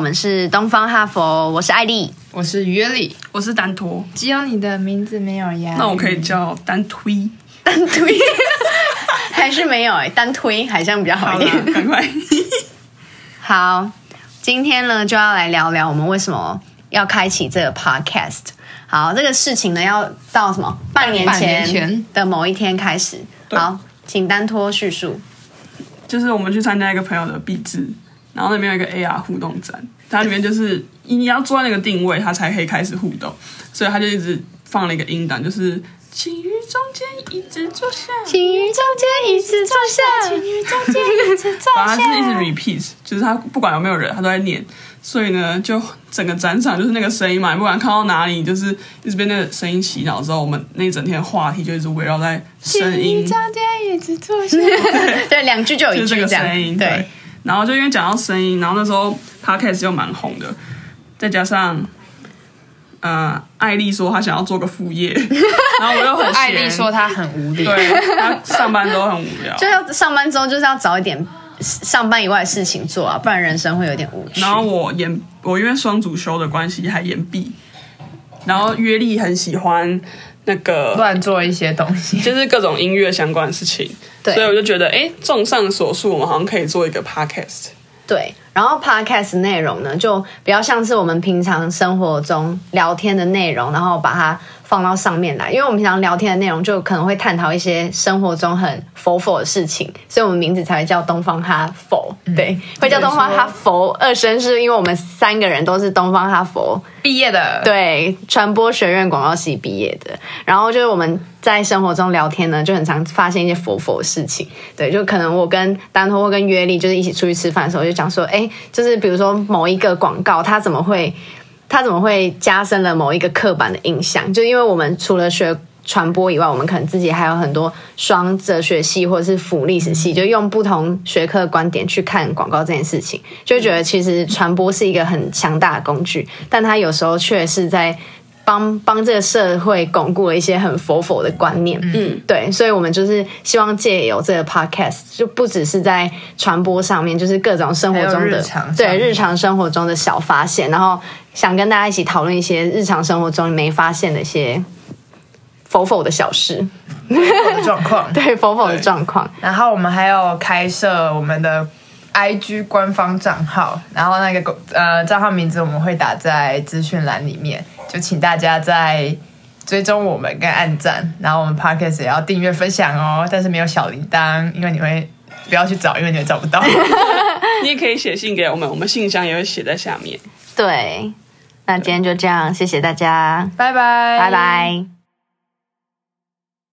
们是东方哈佛，我是艾丽，我是约里，我是丹托。只有你的名字没有呀？那我可以叫单推，单推 还是没有哎、欸，单推好像比较好一点。赶快。好，今天呢就要来聊聊我们为什么要开启这个 podcast。好，这个事情呢要到什么？半年前的某一天开始。好，请单托叙述。就是我们去参加一个朋友的毕制，然后那边有一个 AR 互动展，它里面就是你要坐在那个定位，它才可以开始互动，所以它就一直放了一个音档，就是请于中间一直坐下，请于中间一直坐下，请于中间一直坐下，反正他是一直 repeat，就是他不管有没有人，他都在念。所以呢，就整个展场就是那个声音嘛，不管看到哪里，就是一直被那个声音洗脑之后，我们那一整天的话题就一直围绕在声音。中间一直坐下，对，两句就有一句这样。声音对，对，然后就因为讲到声音，然后那时候 Podcast 又蛮红的，再加上，呃，艾丽说她想要做个副业，然后我又很艾丽说她很无聊，对，她上班都很无聊，就要上班之后就是要找一点。上班以外的事情做啊，不然人生会有点无趣。然后我延，我因为双主修的关系还延毕。然后约力很喜欢那个乱做一些东西，就是各种音乐相关的事情。对，所以我就觉得，哎，综上所述，我们好像可以做一个 podcast。对，然后 podcast 内容呢，就比较像是我们平常生活中聊天的内容，然后把它。放到上面来，因为我们平常聊天的内容就可能会探讨一些生活中很佛佛的事情，所以我们名字才会叫东方哈佛。对，嗯、会叫东方哈佛。二声是因为我们三个人都是东方哈佛毕业的，对，传播学院广告系毕业的。然后就是我们在生活中聊天呢，就很常发现一些佛佛的事情。对，就可能我跟丹托或跟约力就是一起出去吃饭的时候，就讲说，哎，就是比如说某一个广告，它怎么会？它怎么会加深了某一个刻板的印象？就因为我们除了学传播以外，我们可能自己还有很多双哲学系或者是辅历史系，就用不同学科的观点去看广告这件事情，就觉得其实传播是一个很强大的工具，但它有时候却是在帮帮这个社会巩固了一些很佛佛的观念。嗯，对，所以我们就是希望借由这个 podcast，就不只是在传播上面，就是各种生活中的日对日常生活中的小发现，然后。想跟大家一起讨论一些日常生活中没发现的一些佛佛的小事，状况，对否否的状况。然后我们还有开设我们的 IG 官方账号，然后那个呃账号名字我们会打在资讯栏里面，就请大家在追踪我们跟按赞，然后我们 Podcast 也要订阅分享哦，但是没有小铃铛，因为你会不要去找，因为你会找不到。你也可以写信给我们，我们信箱也会写在下面。对。那今天就这样，谢谢大家，拜拜，拜拜。